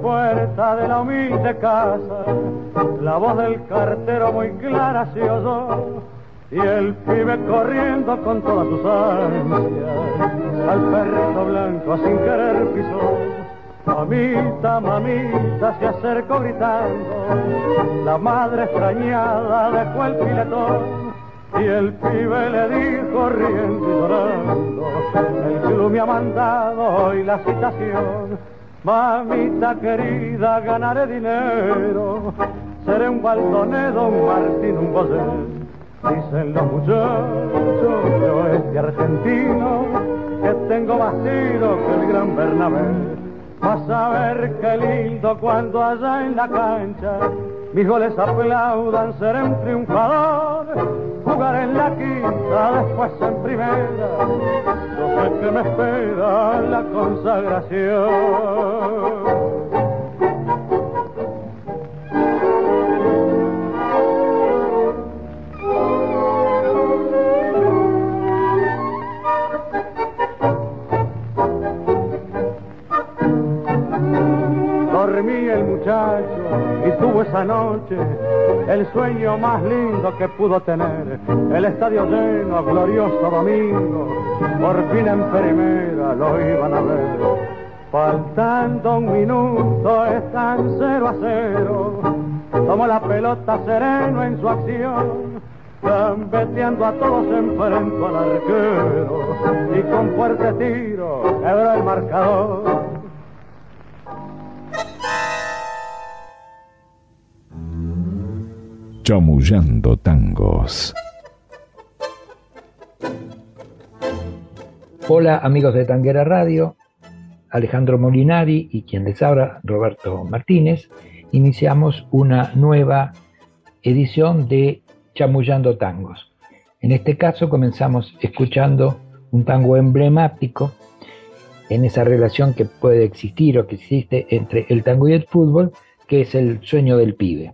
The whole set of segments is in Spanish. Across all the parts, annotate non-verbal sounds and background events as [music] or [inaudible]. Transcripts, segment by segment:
puerta de la humilde casa, la voz del cartero muy clara se oyó, y el pibe corriendo con todas sus ansias, al perrito blanco sin querer pisó. Mamita, mamita, se acercó gritando, la madre extrañada dejó el filetón, y el pibe le dijo riendo y llorando, el club me ha mandado hoy la citación. Mamita querida, ganaré dinero, seré un baldonedo, un martín, un bosé. Dicen los muchachos de oeste argentino que tengo más tiro que el gran Bernabé. Vas a ver qué lindo cuando allá en la cancha mis goles aplaudan, seré un triunfador. Jugaré en la quinta, después en primera. Yo sé que me espera la consagración. Dormí el muchacho tuvo esa noche el sueño más lindo que pudo tener. El estadio lleno, glorioso domingo, por fin en primera lo iban a ver. Faltando un minuto están cero a cero, tomó la pelota sereno en su acción. Gambeteando a todos enfrentó al arquero y con fuerte tiro quebró el marcador. Chamullando tangos. Hola amigos de Tanguera Radio, Alejandro Molinari y quien les habla, Roberto Martínez, iniciamos una nueva edición de Chamullando Tangos. En este caso comenzamos escuchando un tango emblemático en esa relación que puede existir o que existe entre el tango y el fútbol, que es el sueño del pibe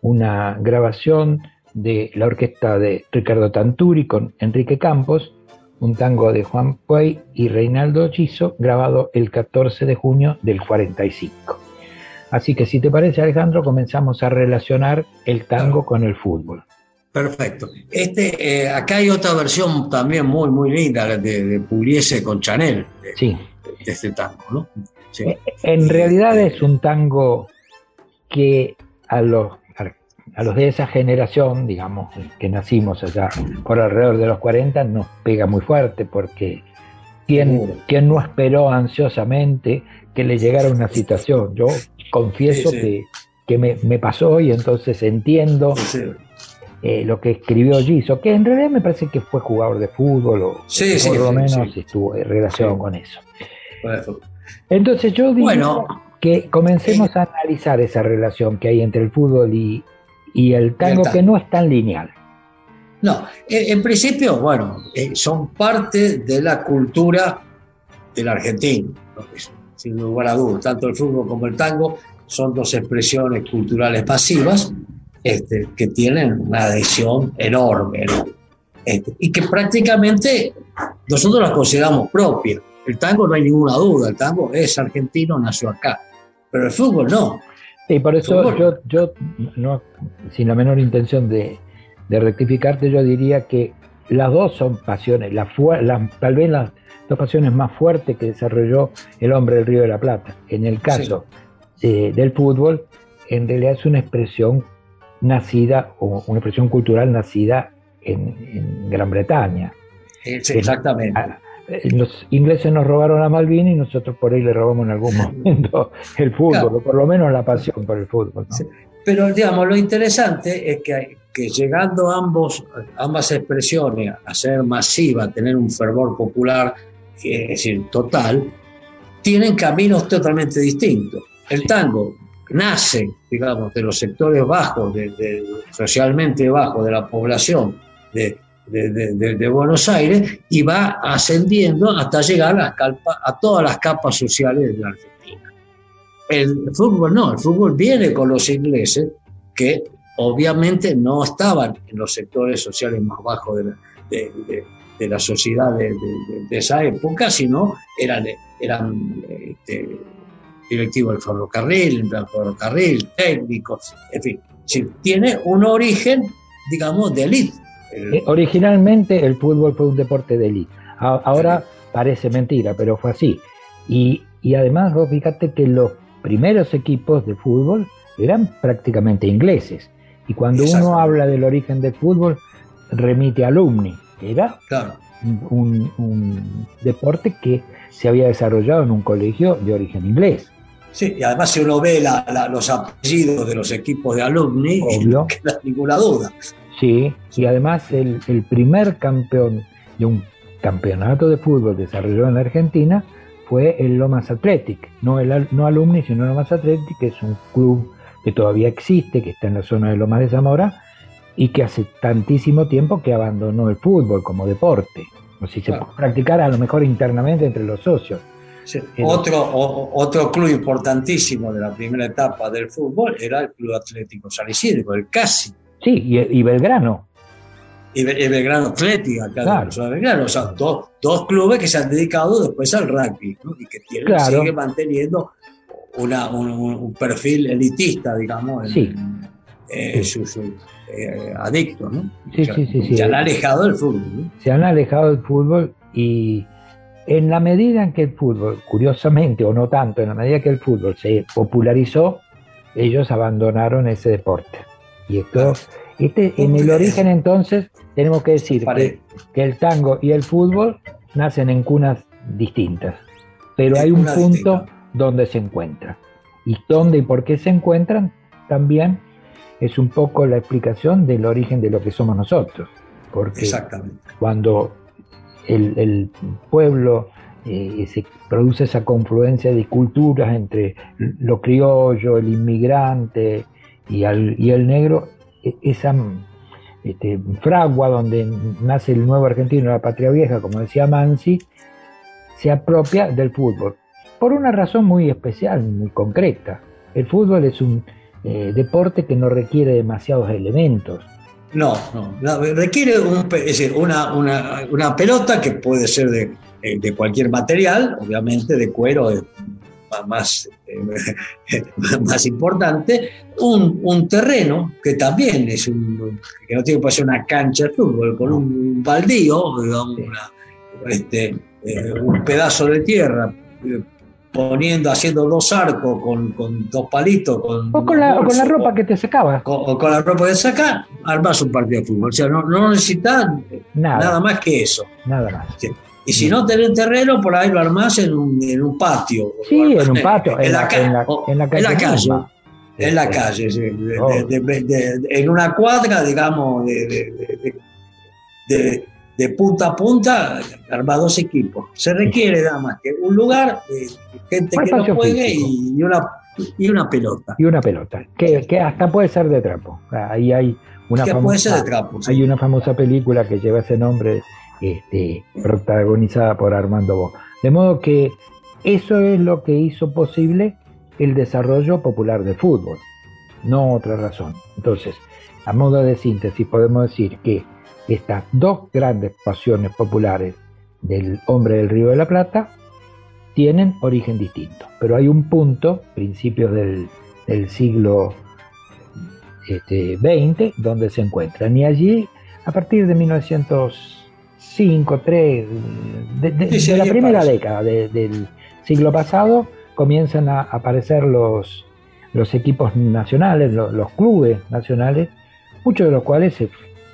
una grabación de la orquesta de Ricardo Tanturi con Enrique Campos, un tango de Juan Puey y Reinaldo Chizo, grabado el 14 de junio del 45. Así que si te parece Alejandro, comenzamos a relacionar el tango con el fútbol. Perfecto. Este, eh, acá hay otra versión también muy, muy linda de, de Pugliese con Chanel, de, Sí, de este tango, ¿no? Sí. Eh, en realidad es un tango que a los, a los de esa generación, digamos, que nacimos allá por alrededor de los 40, nos pega muy fuerte porque ¿quién, quién no esperó ansiosamente que le llegara una situación? Yo confieso Sí, sí. que, que me, me pasó y entonces entiendo Sí, eh, lo que escribió Giso, que en realidad me parece que fue jugador de fútbol o por lo menos estuvo en relación con eso. Entonces yo digo Bueno. que comencemos a analizar esa relación que hay entre el fútbol y, y el tango, tango. que no es tan lineal. No, en, en principio, bueno, eh, son parte de la cultura del argentino, ¿no? Sin lugar a dudas, tanto el fútbol como el tango, son dos expresiones culturales pasivas este, que tienen una adhesión enorme este, y que prácticamente nosotros las consideramos propias. El tango no hay ninguna duda, el tango es argentino, nació acá, pero el fútbol no. Y por eso yo, yo no, sin la menor intención de, de, rectificarte, yo diría que las dos son pasiones, la, tal vez las dos pasiones más fuertes que desarrolló el hombre del Río de la Plata. En el caso del fútbol, en realidad es una expresión nacida o una expresión cultural nacida en, Gran Bretaña. exactamente. Eh, los ingleses nos robaron a Malvinas y nosotros por ahí le robamos en algún momento [laughs] el fútbol, o por lo menos la pasión por el fútbol. Pero digamos, lo interesante es que, que llegando ambos, ambas expresiones a ser masiva, a tener un fervor popular, es decir, total, tienen caminos totalmente distintos. El tango nace, digamos, de los sectores bajos, de, socialmente bajos de la población de, de, Buenos Aires y va ascendiendo hasta llegar a, a todas las capas sociales de la Argentina. El fútbol no, el fútbol viene con los ingleses que obviamente no estaban en los sectores sociales más bajos de la, la sociedad de, esa época, sino eran, eran este, directivos del ferrocarril, del ferrocarril, técnicos, en fin, tiene un origen, digamos, de élite eh, originalmente el fútbol fue un deporte de élite. Ahora parece mentira, pero fue así. Y, además, vos fíjate que los primeros equipos de fútbol eran prácticamente ingleses. Y cuando uno habla del origen del fútbol, remite a alumni, que era un, deporte que se había desarrollado en un colegio de origen inglés. Sí, y además si uno ve los apellidos de los equipos de alumni, [laughs] no queda ninguna duda. Sí, y además el, primer campeón de un campeonato de fútbol desarrollado en la Argentina fue el Lomas Athletic, no, el, no Alumni, sino Lomas Athletic, que es un club que todavía existe, que está en la zona de Lomas de Zamora, y que hace tantísimo tiempo que abandonó el fútbol como deporte. O si se puede practicar a lo mejor internamente entre los socios. Otro, otro club importantísimo de la primera etapa del fútbol era el Club Atlético San Isidro, el CASI. Sí, y, Belgrano. Y, Belgrano acá de Belgrano. O sea, dos, dos, clubes que se han dedicado después al rugby y que tienen, siguen manteniendo una, un, perfil elitista, digamos, sí. Eh, Su, eh, adicto, ¿no? Sí, sí, sí, Se han alejado del fútbol. Se han alejado del fútbol y en la medida en que el fútbol, curiosamente o no tanto, en la medida que el fútbol se popularizó, ellos abandonaron ese deporte. Y esto, este, en el origen entonces tenemos que decir que, el tango y el fútbol nacen en cunas distintas, pero hay un punto donde se encuentran. Y dónde y por qué se encuentran también es un poco la explicación del origen de lo que somos nosotros. Porque cuando el, pueblo eh, se produce esa confluencia de culturas entre lo criollo, el inmigrante, y, el negro, e, esa este, fragua donde nace el nuevo argentino, la patria vieja, como decía Mansi, se apropia del fútbol. Por una razón muy especial, muy concreta. El fútbol es un eh, deporte que no requiere demasiados elementos. No, no, requiere una, una, pelota que puede ser de, eh, de, cualquier material, obviamente de cuero, más, eh, [laughs] más importante, un, un, terreno que también es un, que no tiene que ser una cancha de fútbol, con un baldío, este, eh, un pedazo de tierra, eh, poniendo, haciendo dos arcos con, con dos palitos. Con, o con la, con la ropa que te sacaba. o con la ropa que te saca, armas un partido de fútbol. O sea, no, no necesitas nada. más que eso. Nada más. Y si no tenés terreno, por ahí lo armás en un, en un patio. Sí, en un patio, en, la, calle. En la calle. En la calle, en una cuadra, digamos, de, punta a punta, arma dos equipos. Se requiere nada más que un lugar, gente que no juegue y una, y una pelota. Y una pelota, que, que hasta puede ser de trapo. Ahí hay una, famosa, puede ser de trapo, hay una famosa película que lleva ese nombre este, protagonizada por Armando Bo. De modo que eso es lo que hizo posible el desarrollo popular del fútbol, no otra razón. Entonces, a modo de síntesis podemos decir que estas dos grandes pasiones populares del hombre del Río de la Plata tienen origen distinto, pero hay un punto, principios del, siglo este, XX, donde se encuentran. Y allí, a partir de 1905, 3, de, la primera década del siglo pasado, comienzan a aparecer los, los equipos nacionales, los, los clubes nacionales, muchos de los cuales se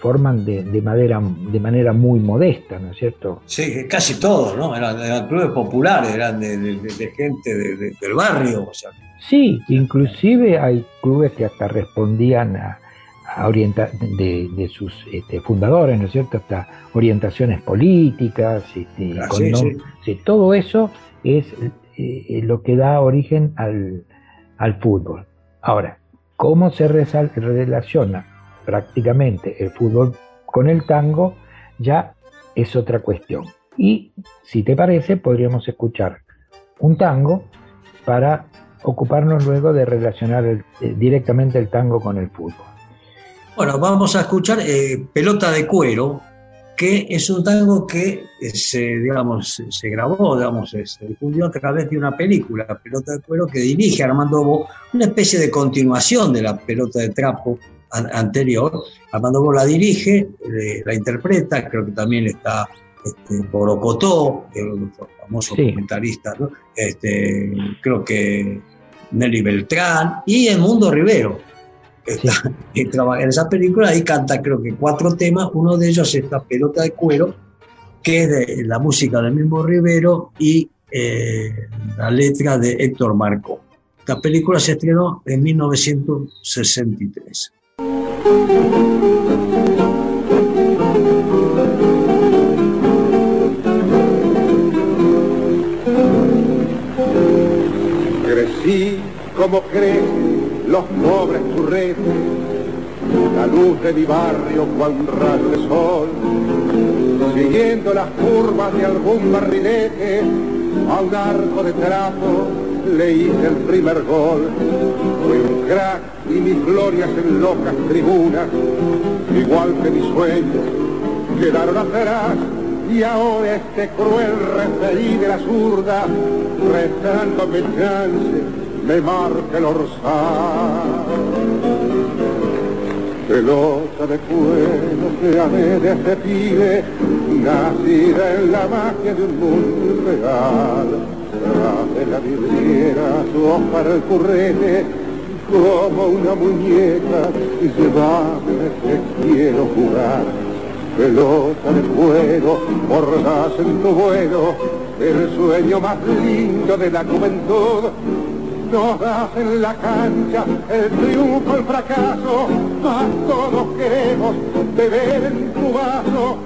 forman de, de, manera, de manera muy modesta, ¿no es cierto? Sí, casi todos, ¿no? Eran, clubes populares, eran de, gente del barrio. O sea. Sí, inclusive hay clubes que hasta respondían a, a de, sus este, fundadores, ¿no es cierto? Hasta orientaciones políticas, este, ah, sí, todo eso es eh, lo que da origen al, al fútbol. Ahora, ¿cómo se relaciona prácticamente el fútbol con el tango, ya es otra cuestión. Y si te parece, podríamos escuchar un tango para ocuparnos luego de relacionar eh, directamente el tango con el fútbol. Bueno, vamos a escuchar eh, Pelota de Cuero, que es un tango que eh, se, digamos, se grabó, digamos, se difundió a través de una película, Pelota de Cuero, que dirige Armando Bo, una especie de continuación de la Pelota de Trapo anterior. Armando Bo la dirige, la interpreta, creo que también está este, Borocotó, el famoso comentarista, este, creo que Nelly Beltrán y el Mundo Rivero. En esa película ahí canta creo que cuatro temas, uno de ellos es esta pelota de cuero, que es de la música del mismo Rivero y eh, la letra de Héctor Marco. Esta película se estrenó en 1963. Crecí como crecen los pobres churretes, la luz de mi barrio cual rayo de sol, siguiendo las curvas de algún barrilete, a un arco de trapo le hice el primer gol. Fui un crack y mis glorias en locas tribunas, igual que mis sueños, quedaron atrás. Y ahora este cruel referí de la zurda, restándome chance, me marca el orzal. Pelota de cuero que amé de ese pibe, nacida en la magia de un mundo real de la vidriera su para el currete como una muñeca y llevame que quiero jugar pelota de fuego mordaz en tu vuelo el sueño más lindo de la juventud nos das en la cancha el triunfo, el fracaso, más todos queremos beber en tu vaso,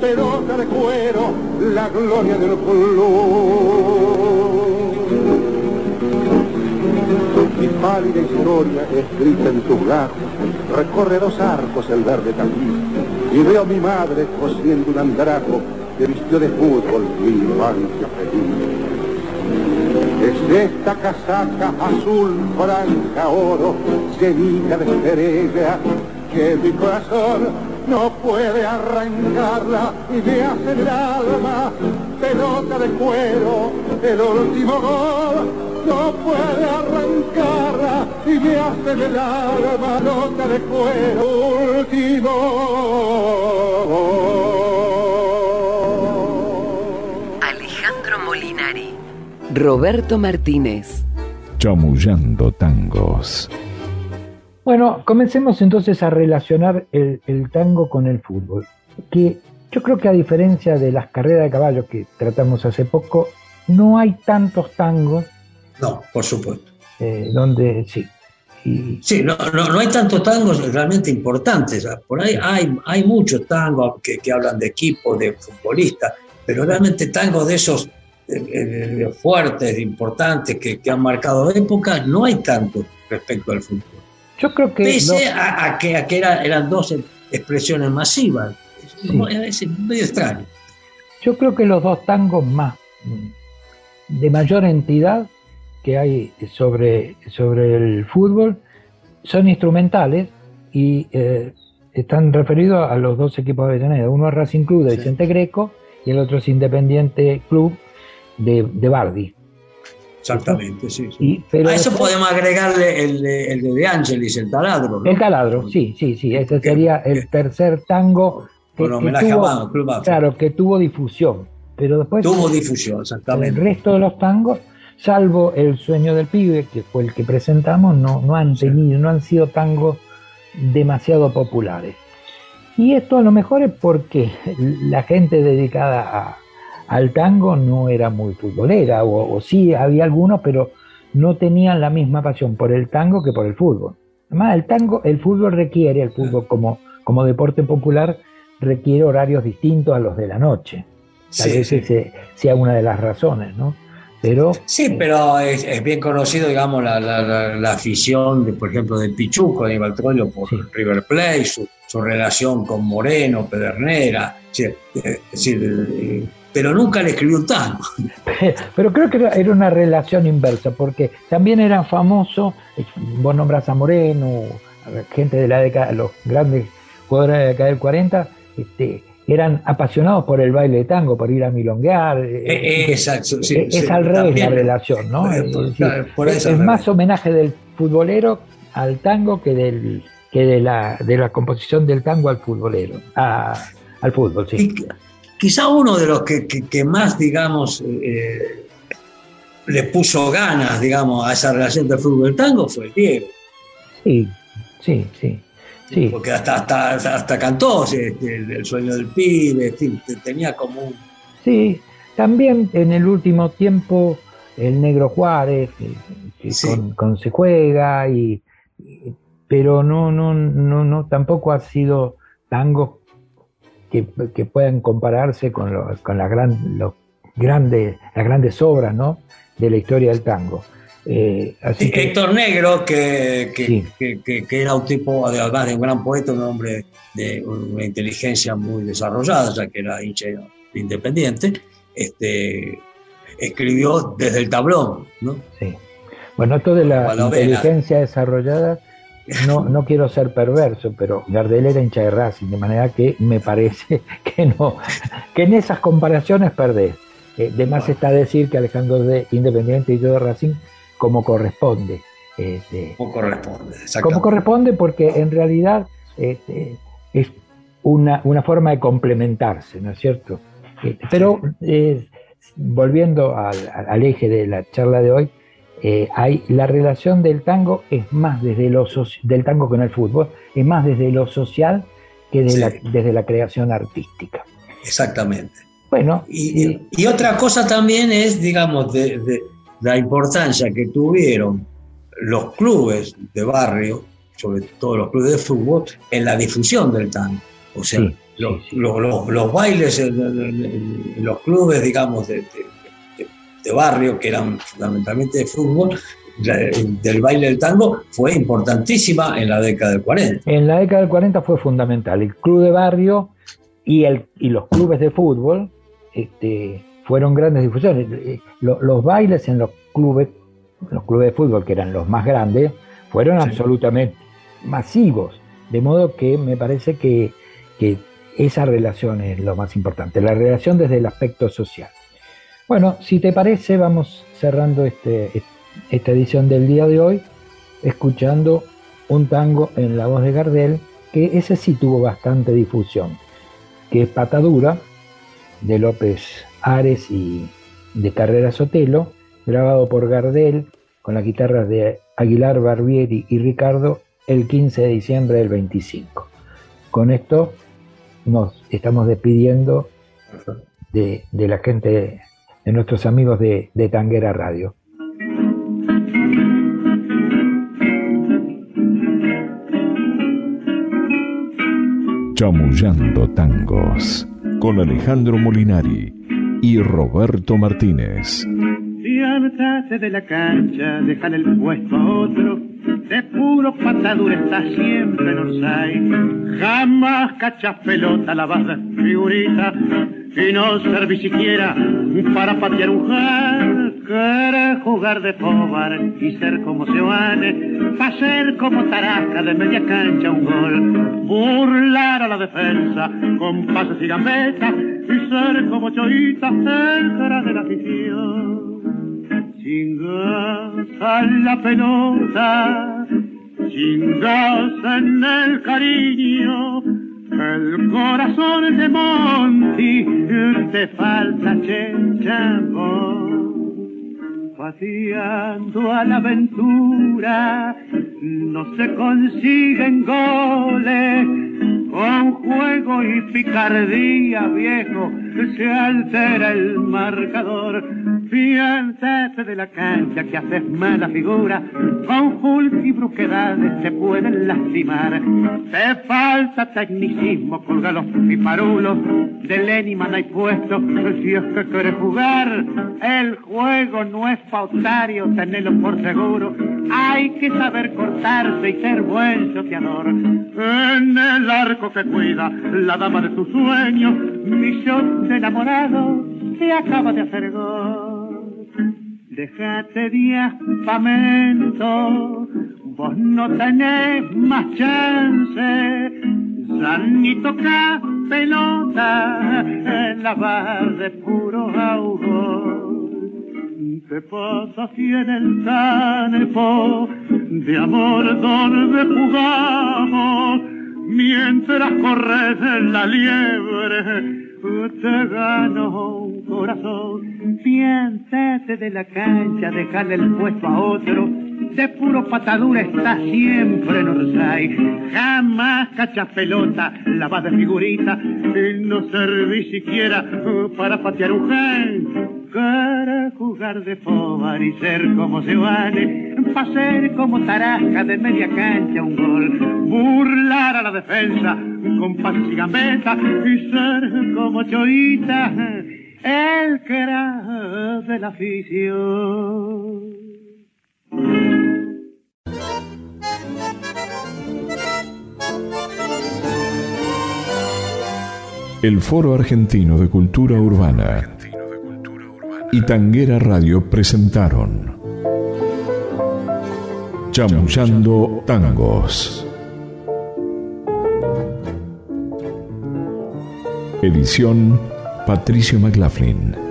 pelota de cuero, la gloria del club. Mi pálida historia escrita en tus brazos recorre dos arcos el verde tapiz y veo a mi madre cosiendo un andrajo que vistió de fútbol mi infancia feliz. Es esta casaca azul, franja, oro, llenita de estrella, que mi corazón no puede arrancarla y me hace el alma pelota de cuero, el último gol no puede arrancarla y me hace el alma nota de cuero último. Alejandro Roberto Martínez. Chamullando tangos. Bueno, comencemos entonces a relacionar el, el tango con el fútbol. Que yo creo que a diferencia de las carreras de caballo que tratamos hace poco, no hay tantos tangos no, por supuesto. Eh, donde sí. Sí, no, no, hay tantos tangos realmente importantes. Por ahí hay, hay muchos tangos que, hablan de equipo, de futbolistas, pero realmente tangos de esos eh, fuertes, importantes, que, han marcado época, no hay tanto respecto al fútbol. Yo creo que. Pese a, que, a que eran dos expresiones masivas. Es medio extraño. Yo creo que los dos tangos más de mayor entidad que hay sobre, sobre el fútbol son instrumentales y eh, están referidos a los dos equipos de Avellaneda. Uno es Racing Club de Vicente Greco y el otro es Independiente Club de, de Bardi. Exactamente, sí. a eso podemos agregarle el de, el de, de Angelis, el taladro. El taladro, sí, sí, sí. Ese sería el tercer tango que, tuvo, Claro, que tuvo difusión. Pero después. Tuvo difusión, exactamente. El resto de los tangos, salvo El sueño del pibe, que fue el que presentamos, no, no han tenido, no han sido tangos demasiado populares. Y esto a lo mejor es porque la gente dedicada a, al tango no era muy futbolera, o, sí había algunos, pero no tenían la misma pasión por el tango que por el fútbol. Además, el tango, el fútbol requiere, el fútbol como, como deporte popular, requiere horarios distintos a los de la noche. Tal vez ese sea una de las razones, ¿no? Pero, sí, pero es, bien conocido, digamos, la, la, afición, de, por ejemplo, de Pichuco, de Baltrollo por River Plate, su, su, relación con Moreno, Pedernera, es decir, pero nunca le escribió un tango. [laughs] Pero creo que era una relación inversa, porque también eran famosos, vos nombras a Moreno, gente de la década, los grandes jugadores de la década del 40, este, eran apasionados por el baile de tango, por ir a milonguear. Eh, eh, exacto, sí, es al revés la relación, ¿no? es, más homenaje del futbolero al tango que del que de la, de la composición del tango al futbolero, al fútbol, sí. quizá uno de los que, más, digamos, eh, le puso ganas, digamos, a esa relación del fútbol del tango fue el Diego. Sí, sí, sí. Porque hasta, hasta, hasta cantó este, el, sueño del pibe, tenía como un... Sí, también en el último tiempo el Negro Juárez, que, con, Se Juega, y, pero no, no, no, no, tampoco ha sido tango que, que puedan compararse con, los, con la gran, los grandes, las grandes obras ¿no? de la historia del tango. Eh, Héctor Negro, que, que, era un tipo, además de un gran poeta, un hombre de una inteligencia muy desarrollada, ya que era hincha independiente, este, escribió desde el tablón. ¿no? Sí. Bueno, esto de la inteligencia desarrollada, no, no quiero ser perverso, pero Gardel era hincha de Racing, de manera que me parece [laughs] que no, que en esas comparaciones perdés. Eh, de más está decir que Alejandro de Independiente y yo de Racing como corresponde. Este, como corresponde, Como corresponde porque en realidad este, es una, una, forma de complementarse, ¿no es cierto? Este, pero eh, volviendo al, eje de la charla de hoy, eh, hay, la relación del tango es más desde lo del tango con el fútbol, es más desde lo social que desde la creación artística. Exactamente. Bueno, y, y, otra cosa también es, digamos, de la importancia que tuvieron los clubes de barrio, sobre todo los clubes de fútbol, en la difusión del tango. O sea, los, bailes en, los clubes, digamos, de, barrio, que eran fundamentalmente de fútbol, del baile del tango fue importantísima en la década del 40. En la década del 40 fue fundamental. El club de barrio y, el, y los clubes de fútbol este, fueron grandes difusiones. Eh, los bailes en los clubes, los clubes de fútbol, que eran los más grandes, fueron absolutamente masivos. De modo que me parece que, esa relación es lo más importante, la relación desde el aspecto social. Bueno, si te parece, vamos cerrando este, esta edición del día de hoy, escuchando un tango en la voz de Gardel, que ese sí tuvo bastante difusión, que es Patadura, de López Ares y de Carrera Sotelo, grabado por Gardel con las guitarras de Aguilar Barbieri y Ricardo el 15 de diciembre del 25. Con esto nos estamos despidiendo de, la gente, de nuestros amigos de, de Tanguera Radio. Chamullando Tangos con Alejandro Molinari y Roberto Martínez. Levántate de la cancha, dejar el puesto a otro, de puro patadura está siempre en hay. Jamás cachas pelota lavada, figurita, y no serví siquiera para patear un jar jugar de pobar y ser como Seoane, pa' ser como Tarasca de media cancha un gol, burlar a la defensa con pases y gambetas y ser como Choita, el cara de la afición. Chingaza en la pelota, chingaza en el cariño, el corazón de Monti te falta chavo pateando a la aventura no se consiguen goles. Con juego y picardía viejo se altera el marcador Piénsate de la cancha que haces mala figura, con fulk y brusquedades te pueden lastimar. Te falta tecnicismo, colga los piparulos, de Leniman hay puesto, si es que quieres jugar. El juego no es pautario, tenelo por seguro. Hay que saber cortarse y ser buen choteador. En el arco que cuida la dama de tus sueños, millón de enamorados se acaba de hacer gol. Déjate de aspamento, vos no tenés más chance. San toca pelota en la bar de puro ahogo. ¿Qué pasa si en el campo de amor donde jugamos? Mientras corres en la liebre, te gano un corazón. Piénsate de la cancha, dejarle el puesto a otro. De puro patadura está siempre en Orsay. Jamás cachas pelota, la de figurita. Y no serví siquiera para patear un gen para jugar de pobar y ser como se vale, para ser como Tarasca de media cancha un gol, la defensa con pases y y ser como Choita, el que era de la afición. El Foro Argentino de Cultura Urbana y Tanguera Radio presentaron Chamullando Tangos. Edición Patricio McLaughlin.